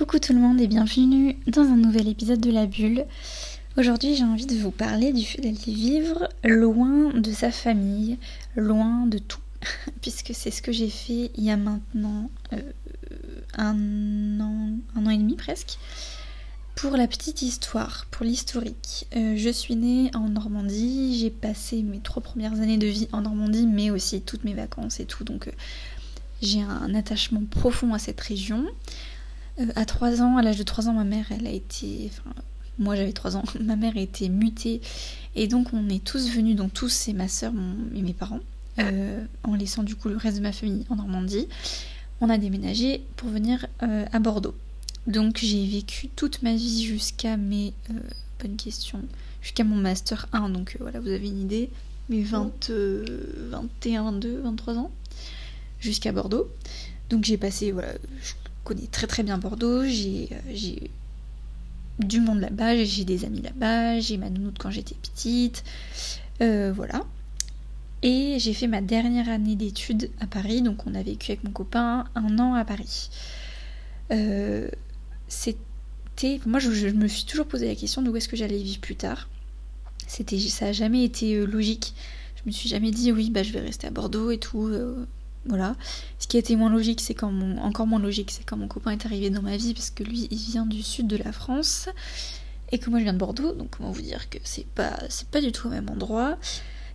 Coucou tout le monde et bienvenue dans un nouvel épisode de La Bulle. Aujourd'hui j'ai envie de vous parler du fait d'aller vivre loin de sa famille, loin de tout. Puisque c'est ce que j'ai fait il y a maintenant euh, un, an, un an et demi presque. Pour la petite histoire, pour l'historique, euh, je suis née en Normandie, j'ai passé mes trois premières années de vie en Normandie, mais aussi toutes mes vacances et tout, donc euh, j'ai un attachement profond à cette région. Euh, à 3 ans, à l'âge de 3 ans, ma mère, elle a été. Enfin, moi j'avais 3 ans, ma mère a été mutée. Et donc on est tous venus, donc tous, c'est ma soeur et mes parents, euh, en laissant du coup le reste de ma famille en Normandie. On a déménagé pour venir euh, à Bordeaux. Donc j'ai vécu toute ma vie jusqu'à mes. bonne question. Jusqu'à mon master 1, donc voilà, vous avez une idée. Mes 20, 21, 22, 23 ans. Jusqu'à Bordeaux. Donc j'ai passé, voilà, connais très très bien Bordeaux, j'ai euh, du monde là-bas, j'ai des amis là-bas, j'ai ma nounoute quand j'étais petite, euh, voilà. Et j'ai fait ma dernière année d'études à Paris, donc on a vécu avec mon copain un an à Paris. Euh, c'était, moi je, me suis toujours posé la question de où est-ce que j'allais vivre plus tard. C'était, ça a jamais été logique. Je me suis jamais dit oui bah je vais rester à Bordeaux et tout. Voilà. Ce qui a été moins logique, c'est quand mon... encore moins logique, c'est quand mon copain est arrivé dans ma vie parce que lui, il vient du sud de la France et que moi je viens de Bordeaux. Donc comment vous dire que c'est pas c'est pas du tout au même endroit.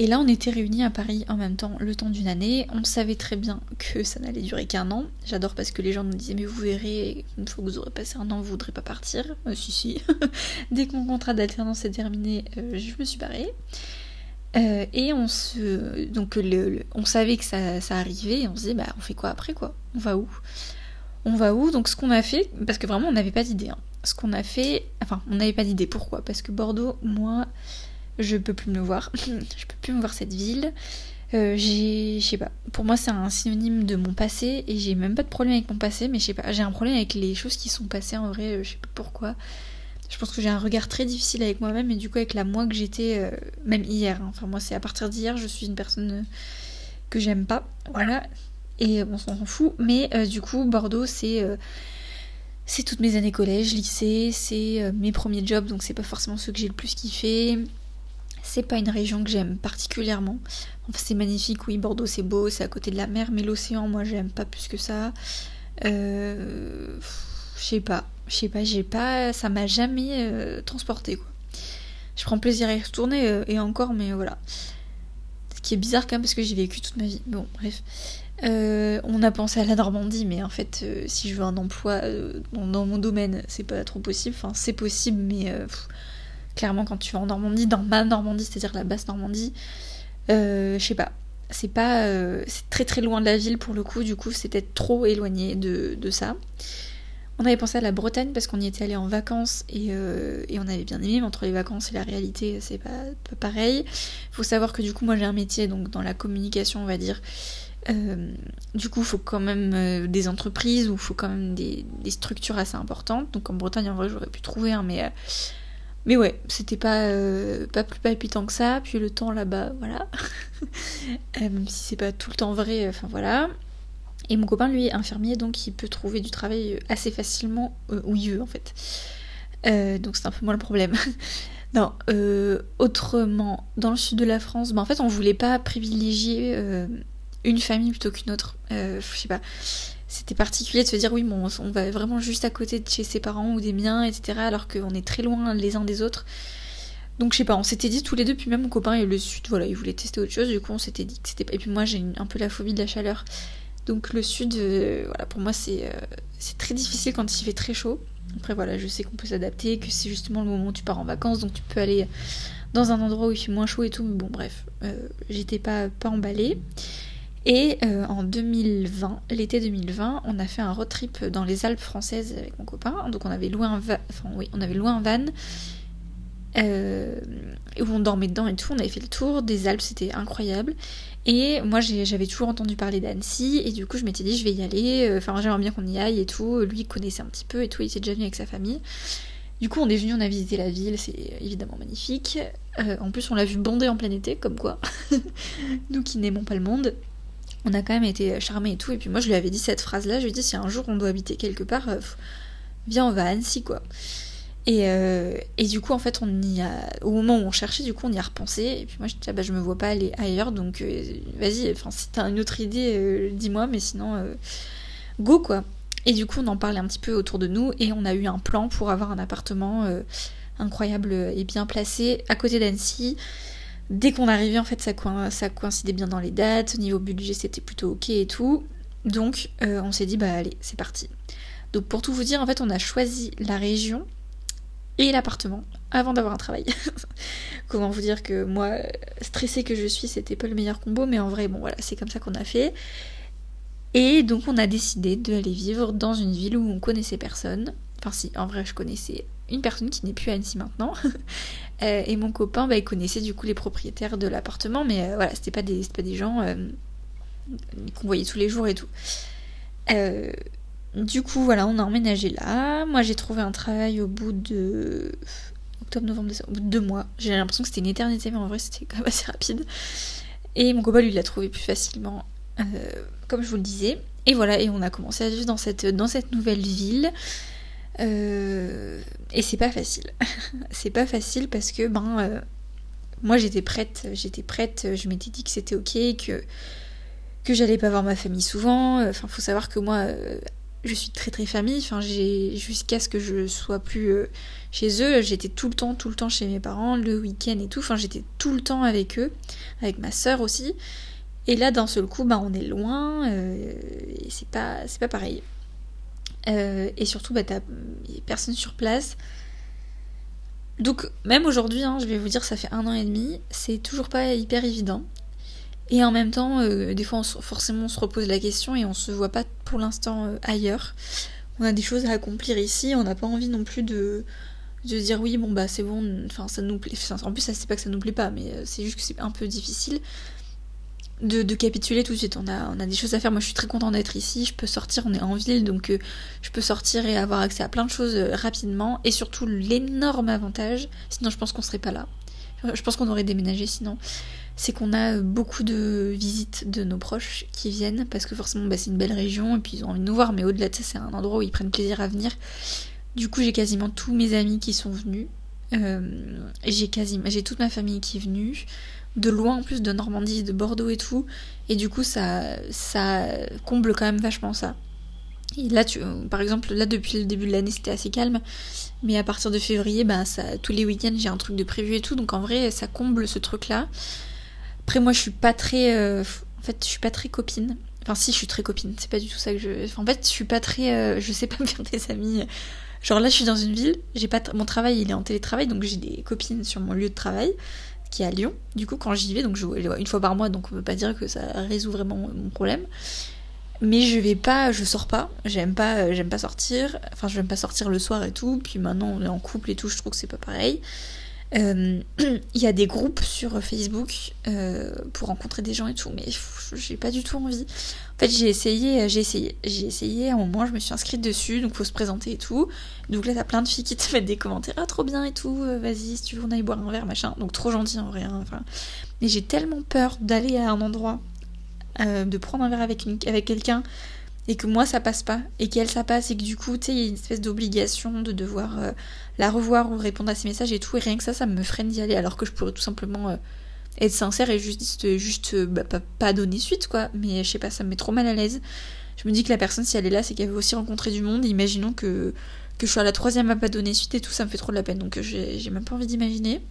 Et là, on était réunis à Paris en même temps, le temps d'une année. On savait très bien que ça n'allait durer qu'un an. J'adore parce que les gens nous disaient mais vous verrez, une fois que vous aurez passé un an, vous voudrez pas partir. Euh, si si. Dès que mon contrat d'alternance est terminé, euh, je me suis barrée. Euh, et on se donc on savait que ça, ça, arrivait et on se disait bah on fait quoi après quoi? On va où? On va où? Donc ce qu'on a fait, parce que vraiment on n'avait pas d'idée. Hein. Qu'on a fait, enfin on n'avait pas d'idée. Pourquoi? Parce que Bordeaux, moi, je peux plus me voir. je peux plus me voir cette ville. Euh, j'ai, je sais pas. Pour moi c'est un synonyme de mon passé et j'ai même pas de problème avec mon passé, mais je sais pas. J'ai un problème avec les choses qui sont passées en vrai. Euh, je sais pas pourquoi. Je pense que j'ai un regard très difficile avec moi-même et du coup avec la moi que j'étais, euh, même hier. Hein. Enfin moi c'est à partir d'hier, je suis une personne euh, que j'aime pas. Voilà. Et bon, on s'en fout. Mais euh, du coup Bordeaux c'est c'est toutes mes années collège, lycée, c'est mes premiers jobs donc c'est pas forcément ceux que j'ai le plus kiffé. C'est pas une région que j'aime particulièrement. Enfin, c'est magnifique, oui, Bordeaux c'est beau, c'est à côté de la mer, mais l'océan, moi j'aime pas plus que ça. Euh, je sais pas, je sais pas, j'ai pas, ça m'a jamais euh, transporté quoi. Je prends plaisir à y retourner euh, et encore, mais voilà. Ce qui est bizarre quand même parce que j'ai vécu toute ma vie. Bon, bref. Euh, on a pensé à la Normandie, mais en fait, si je veux un emploi dans, mon domaine, c'est pas trop possible. Enfin, c'est possible, mais clairement, quand tu vas en Normandie, dans ma Normandie, c'est-à-dire la basse Normandie, je sais pas. C'est pas, c'est très très loin de la ville pour le coup. Du coup, c'était trop éloigné de ça. On avait pensé à la Bretagne parce qu'on y était allé en vacances euh, et, on avait bien aimé, mais entre les vacances et la réalité, c'est pas, pas pareil. Faut savoir que du coup, moi j'ai un métier dans la communication, on va dire. Euh, du coup, il faut quand même euh, des entreprises ou faut quand même des, structures assez importantes. Donc en Bretagne, en vrai, j'aurais pu trouver un, mais mais ouais, c'était pas pas plus palpitant que ça. Puis le temps là-bas, voilà. même si c'est pas tout le temps vrai, enfin voilà. Et mon copain, lui, est infirmier, donc il peut trouver du travail assez facilement euh, où il veut, en fait. Euh, donc c'est un peu moins le problème. non, euh, autrement, dans le sud de la France, bah, en fait, on voulait pas privilégier une famille plutôt qu'une autre. je sais pas. C'était particulier de se dire, oui, bon, on va vraiment juste à côté de chez ses parents ou des miens, etc., alors qu'on est très loin les uns des autres. Donc je sais pas, on s'était dit tous les deux, puis même mon copain et le sud, voilà, il voulait tester autre chose, du coup on s'était dit que c'était pas. Et puis moi j'ai un peu la phobie de la chaleur. Donc le sud, euh, voilà, pour moi euh, c'est très difficile quand il fait très chaud. Après voilà, je sais qu'on peut s'adapter, que c'est justement le moment où tu pars en vacances, donc tu peux aller dans un endroit où il fait moins chaud et tout. Mais bon bref, euh, j'étais pas, pas emballée. Et en 2020, l'été 2020, on a fait un road trip dans les Alpes françaises avec mon copain. Donc on avait loué un, enfin, oui, on avait loué un van euh, où on dormait dedans et tout. On avait fait le tour des Alpes, c'était incroyable. Et moi, j'avais toujours entendu parler d'Annecy, et du coup, je m'étais dit, je vais y aller. Euh, enfin, j'aimerais bien qu'on y aille et tout. Lui, il connaissait un petit peu et tout. Il était déjà venu avec sa famille. Du coup, on est venu, on a visité la ville, c'est évidemment magnifique. Euh, en plus, on l'a vu bondé en plein été, comme quoi. Nous qui n'aimons pas le monde, on a quand même été charmés et tout. Et puis moi, je lui avais dit cette phrase-là. Je lui ai dit, si un jour on doit habiter quelque part, viens, on va à Annecy, quoi. Et, et, du coup, en fait, on y a, au moment où on cherchait, du coup, on y a repensé. Et puis moi, je disais, ah, bah, je me vois pas aller ailleurs, donc vas-y, enfin, si t'as une autre idée, dis-moi, mais sinon, go, quoi. Et du coup, on en parlait un petit peu autour de nous, et on a eu un plan pour avoir un appartement incroyable et bien placé à côté d'Annecy. Dès qu'on arrivait, en fait, ça, ça, coïncidait bien dans les dates. Au niveau budget, c'était plutôt ok et tout. Donc, euh, on s'est dit, bah allez, c'est parti. Donc, pour tout vous dire, en fait, on a choisi la région et l'appartement avant d'avoir un travail. Comment vous dire que moi, stressée que je suis, c'était pas le meilleur combo, mais en vrai, bon, voilà, c'est comme ça qu'on a fait. Et donc, on a décidé d'aller vivre dans une ville où on connaissait personne. Enfin, si, en vrai, je connaissais une personne qui n'est plus à Annecy maintenant. Euh, et mon copain, bah, il connaissait du coup les propriétaires de l'appartement, mais euh, voilà, c'était pas des, pas des gens euh, qu'on voyait tous les jours et tout. Du coup, voilà, on a emménagé là. Moi, j'ai trouvé un travail au bout de octobre, novembre, décembre, au bout de deux mois. J'ai l'impression que c'était une éternité, mais en vrai, c'était quand même assez rapide. Et mon copain, lui, l'a trouvé plus facilement, comme je vous le disais. Et voilà, et on a commencé à vivre dans cette, dans cette nouvelle ville. Euh, et c'est pas facile. c'est pas facile parce que ben euh, moi j'étais prête, j'étais prête, je m'étais dit que c'était ok, que que j'allais pas voir ma famille souvent. Enfin, faut savoir que moi euh, je suis très très famille. Jusqu'à ce que je sois plus chez eux, j'étais tout le temps, tout le temps chez mes parents, le week-end et tout. Enfin, j'étais tout le temps avec eux, avec ma sœur aussi. Et là, d'un seul coup, ben, on est loin et c'est pas, c'est pas pareil. Euh, et surtout, bah, t'as personne sur place. Donc, même aujourd'hui, hein, je vais vous dire, ça fait un an et demi, c'est toujours pas hyper évident. Et en même temps, euh, des fois, forcément, on se repose la question et on se voit pas pour l'instant euh, ailleurs. On a des choses à accomplir ici, on n'a pas envie non plus de, de dire oui, bon, bah c'est bon, enfin, ça nous plaît. en plus, ça c'est pas que ça nous plaît pas, mais c'est juste que c'est un peu difficile de, capituler tout de suite. On a, on a des choses à faire. Moi, je suis très contente d'être ici. Je peux sortir. On est en ville, donc euh, je peux sortir et avoir accès à plein de choses euh, rapidement. Et surtout, l'énorme avantage, sinon je pense qu'on serait pas là. Je pense qu'on aurait déménagé sinon. C'est qu'on a euh, beaucoup de visites de nos proches qui viennent parce que forcément, bah, c'est une belle région et puis ils ont envie de nous voir. Mais au-delà de ça, c'est un endroit où ils prennent plaisir à venir. Du coup, j'ai quasiment tous mes amis qui sont venus. j'ai quasiment, j'ai toute ma famille qui est venue de loin en plus de Normandie, de Bordeaux et tout. Et du coup, ça, ça comble quand même vachement ça. Là, tu, par exemple, là depuis le début de l'année, c'était assez calme. Mais à partir de février, ça, tous les week-ends, j'ai un truc de prévu et tout. Donc en vrai, ça comble ce truc-là. Après, moi, je suis pas très. Euh, en fait, je suis pas très copine. Enfin, si, je suis très copine. C'est pas du tout ça que je. en fait, je suis pas très. Euh, je sais pas me faire des amis. Genre là, je suis dans une ville. J'ai pas. Mon travail, il est en télétravail, donc j'ai des copines sur mon lieu de travail qui est à Lyon. Du coup, quand j'y vais, donc je une fois par mois, donc on peut pas dire que ça résout vraiment mon problème. Mais je vais pas, je sors pas. J'aime pas, euh, j'aime pas sortir. Enfin, j'aime pas sortir le soir et tout. Puis maintenant, on est en couple et tout. Je trouve que c'est pas pareil. Euh, il y a des groupes sur Facebook euh, pour rencontrer des gens et tout, mais j'ai pas du tout envie. En fait, j'ai essayé, j'ai essayé, j'ai essayé. À un moment, je me suis inscrite dessus, donc faut se présenter et tout. Donc là, t'as plein de filles qui te mettent des commentaires, ah trop bien et tout. Euh, vas-y, si tu veux, on aille boire un verre, machin. Donc trop gentil en vrai. Hein, mais j'ai tellement peur d'aller à un endroit, de prendre un verre avec, avec quelqu'un et que moi ça passe pas et qu'elle ça passe et que du coup tu sais il y a une espèce d'obligation de devoir euh, la revoir ou répondre à ses messages et tout et rien que ça ça me freine d'y aller alors que je pourrais tout simplement euh, être sincère et juste juste euh, bah, pas, donner suite quoi. Mais je sais pas ça me met trop mal à l'aise. Je me dis que la personne si elle est là c'est qu'elle veut aussi rencontrer du monde. Imaginons que que je sois la troisième à pas donner suite et tout ça me fait trop de la peine. Donc j'ai même pas envie d'imaginer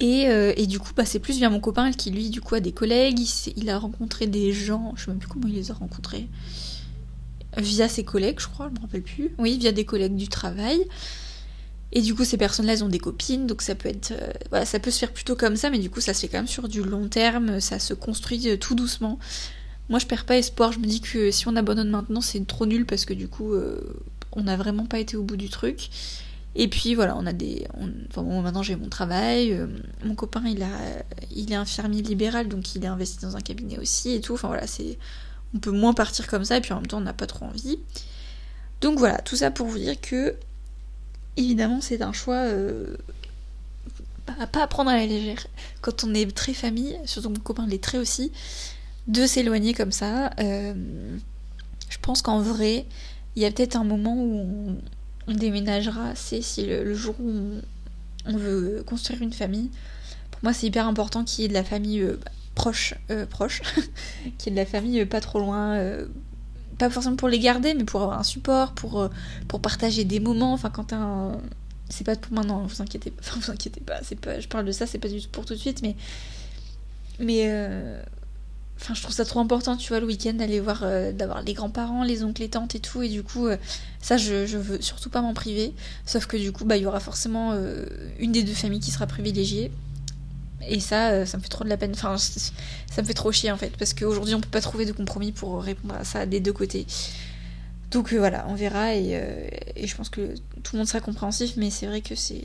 euh, et, du coup, bah, c'est plus via mon copain qui, lui, du coup, a des collègues. Il, a rencontré des gens, je sais même plus comment il les a rencontrés. Via ses collègues, je crois, je me rappelle plus. Oui, via des collègues du travail. Et du coup, ces personnes-là, elles ont des copines, donc ça peut être. Euh, ça peut se faire plutôt comme ça, mais du coup, ça se fait quand même sur du long terme, ça se construit euh, tout doucement. Moi, je perds pas espoir, je me dis que si on abandonne maintenant, c'est trop nul parce que du coup, on n'a vraiment pas été au bout du truc. Et puis voilà, on a des. enfin bon, maintenant j'ai mon travail. Euh, mon copain, il, a, il est infirmier libéral, donc il est investi dans un cabinet aussi et tout. Enfin voilà, c'est. On peut moins partir comme ça, et puis en même temps, on n'a pas trop envie. Donc voilà, tout ça pour vous dire que. Évidemment, c'est un choix. Euh, pas, à prendre à la légère. Quand on est très famille, surtout mon copain l'est très aussi, de s'éloigner comme ça. Euh, je pense qu'en vrai, il y a peut-être un moment où déménagera, c'est si le, jour où on, veut construire une famille. Pour moi, c'est hyper important qu'il y ait de la famille euh, proche, euh, proche, qu'il y ait de la famille pas trop loin, pas forcément pour les garder, mais pour avoir un support, pour, pour partager des moments. Enfin, quand un c'est pas pour maintenant, vous inquiétez. Enfin, vous inquiétez pas, pas. Je parle de ça, c'est pas du tout pour tout de suite, mais. Mais. Euh, enfin, je trouve ça trop important, tu vois, le week-end, d'aller voir, euh, d'avoir les grands-parents, les oncles, les tantes et tout. Et du coup, euh, ça, je, je, veux surtout pas m'en priver. Sauf que du coup, bah, il y aura forcément une des deux familles qui sera privilégiée. Et ça, ça me fait trop de la peine. Enfin, ça me fait trop chier en fait. Parce qu'aujourd'hui, on peut pas trouver de compromis pour répondre à ça des deux côtés. Donc euh, voilà, on verra euh, et, je pense que tout le monde sera compréhensif, mais c'est vrai que c'est.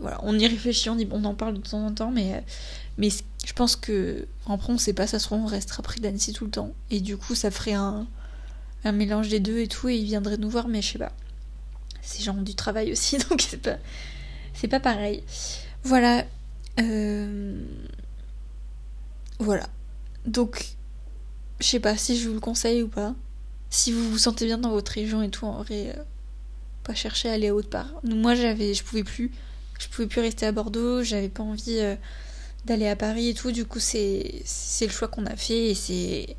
Voilà, on y réfléchit, on, on, en parle de temps en temps, mais, mais je pense que après on sait pas, ça se trouve on restera près d'Annecy tout le temps. Et du coup ça ferait un, un mélange des deux et tout, et ils viendraient nous voir, mais je sais pas. Ces gens ont du travail aussi, donc c'est pas. C'est pas pareil. Voilà. Euh, voilà. Donc, je sais pas si je vous le conseille ou pas si vous vous sentez bien dans votre région et tout, en vrai, euh, pas chercher à aller à autre part. Moi, j'avais, je pouvais plus, je pouvais plus rester à Bordeaux, j'avais pas envie euh, d'aller à Paris et tout. Du coup, c'est, le choix qu'on a fait et c'est,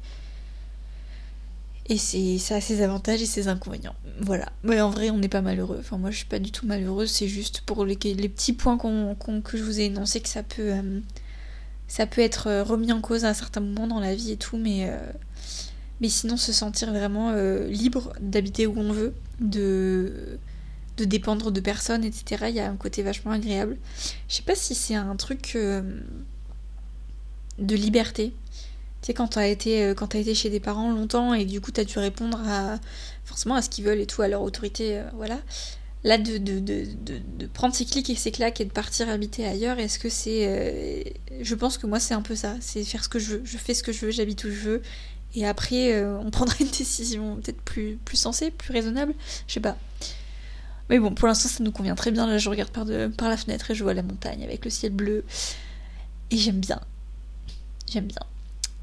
et c'est, ça a ses avantages et ses inconvénients. Voilà. Mais en vrai, on n'est pas malheureux. Enfin, moi, je suis pas du tout malheureuse. C'est juste pour les, petits points qu'on, que je vous ai énoncés que ça peut, euh, ça peut être remis en cause à un certain moment dans la vie et tout, mais mais sinon se sentir vraiment euh, libre d'habiter où on veut, de, de dépendre de personne, etc. Il y a un côté vachement agréable. Je sais pas si c'est un truc euh, de liberté. Tu sais, quand t'as été, euh, été chez des parents longtemps et du coup t'as dû répondre à forcément à ce qu'ils veulent et tout, à leur autorité, voilà. Là, de, de, de, de, prendre ses clics et ses claques et de partir habiter ailleurs, est-ce que c'est. je pense que moi, c'est un peu ça. C'est faire ce que je veux. Je fais ce que je veux, j'habite où je veux. Et après, euh, on prendra une décision peut-être plus, plus sensée, plus raisonnable. Je sais pas. Mais bon, pour l'instant, ça nous convient très bien. Là, je regarde par, de, par la fenêtre et je vois la montagne avec le ciel bleu. Et j'aime bien. J'aime bien.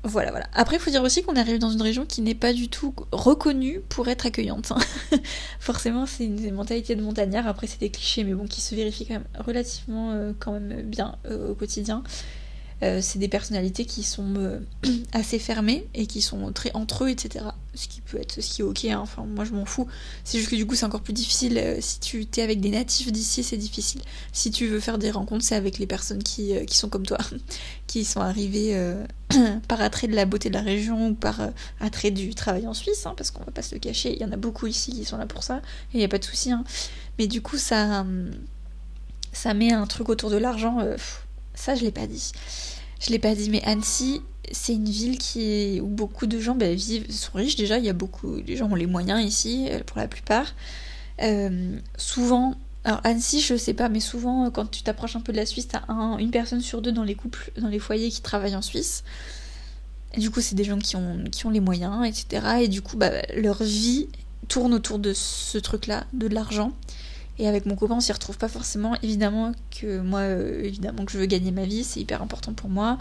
Voilà, voilà. Après, il faut dire aussi qu'on arrive dans une région qui n'est pas du tout reconnue pour être accueillante. Hein. Forcément, c'est une mentalité de montagnard. Après, c'est des clichés, mais bon, qui se vérifient quand même relativement euh, quand même bien euh, au quotidien. Euh, c'est des personnalités qui sont euh, assez fermées et qui sont très entre eux, etc. Ce qui peut être, ce qui est ok, hein. enfin moi je m'en fous. C'est juste que du coup c'est encore plus difficile. Euh, si tu es avec des natifs d'ici, c'est difficile. Si tu veux faire des rencontres, c'est avec les personnes qui, qui sont comme toi, qui sont arrivées par attrait de la beauté de la région ou par attrait du travail en Suisse, hein, parce qu'on va pas se le cacher, il y en a beaucoup ici qui sont là pour ça, et il n'y a pas de souci. Hein. Mais du coup ça, ça met un truc autour de l'argent. Ça, je l'ai pas dit. Je l'ai pas dit, mais Annecy, c'est une ville qui où beaucoup de gens bah, vivent, sont riches déjà. Il y a beaucoup, les gens ont les moyens ici, euh, pour la plupart. Euh, souvent, alors Annecy, je sais pas, mais souvent, quand tu t'approches un peu de la Suisse, t'as un, une personne sur deux dans les couples, dans les foyers qui travaillent en Suisse. Du coup, c'est des gens qui ont, qui ont les moyens, etc. Et du coup, bah, leur vie tourne autour de ce truc-là, de l'argent. Et avec mon copain, on s'y retrouve pas forcément. Évidemment que moi, euh, évidemment que je veux gagner ma vie, c'est hyper important pour moi.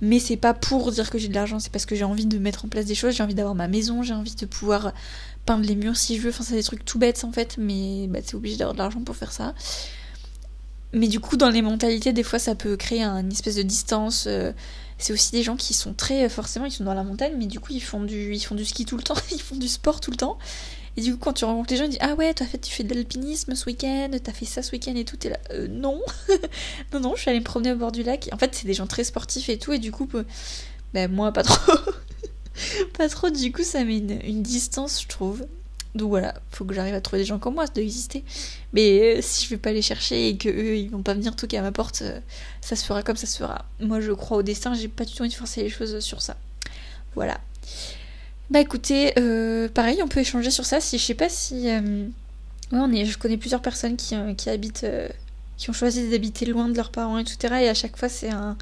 Mais c'est pas pour dire que j'ai de l'argent, c'est parce que j'ai envie de mettre en place des choses, j'ai envie d'avoir ma maison, j'ai envie de pouvoir peindre les murs si je veux. Enfin, c'est des trucs tout bêtes en fait, mais bah, c'est obligé d'avoir de l'argent pour faire ça. Mais du coup, dans les mentalités, des fois, ça peut créer une espèce de distance. Euh, c'est aussi des gens qui sont très forcément, ils sont dans la montagne, mais du coup, ils font du, ils font du ski tout le temps, ils font du sport tout le temps. Et du coup, quand tu rencontres les gens, ils disent Ah ouais, toi, tu fais de l'alpinisme ce week-end, t'as fait ça ce week-end et tout. T'es là, euh, non. non, non, je suis allée me promener au bord du lac. En fait, c'est des gens très sportifs et tout. Et du coup, ben, moi, pas trop. pas trop. Du coup, ça met une, distance, je trouve. Donc voilà, faut que j'arrive à trouver des gens comme moi, ça doit exister. Mais euh, si je vais pas les chercher et que eux ils vont pas venir toquer à ma porte, euh, ça se fera comme ça se fera. Moi je crois au destin, j'ai pas du tout envie de forcer les choses sur ça. Voilà. Bah écoutez, euh, pareil, on peut échanger sur ça. Si je sais pas si, euh, ouais, on est, je connais plusieurs personnes qui, euh, qui habitent, qui ont choisi d'habiter loin de leurs parents, etc. Et à chaque fois, c'est un,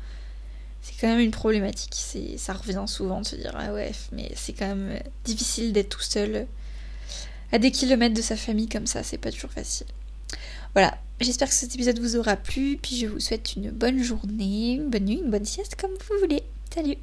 c'est quand même une problématique. C'est, ça revient souvent de se dire ah ouais, mais c'est quand même difficile d'être tout seul à des kilomètres de sa famille comme ça. C'est pas toujours facile. Voilà. J'espère que cet épisode vous aura plu. Puis je vous souhaite une bonne journée, une bonne nuit, une bonne sieste comme vous voulez. Salut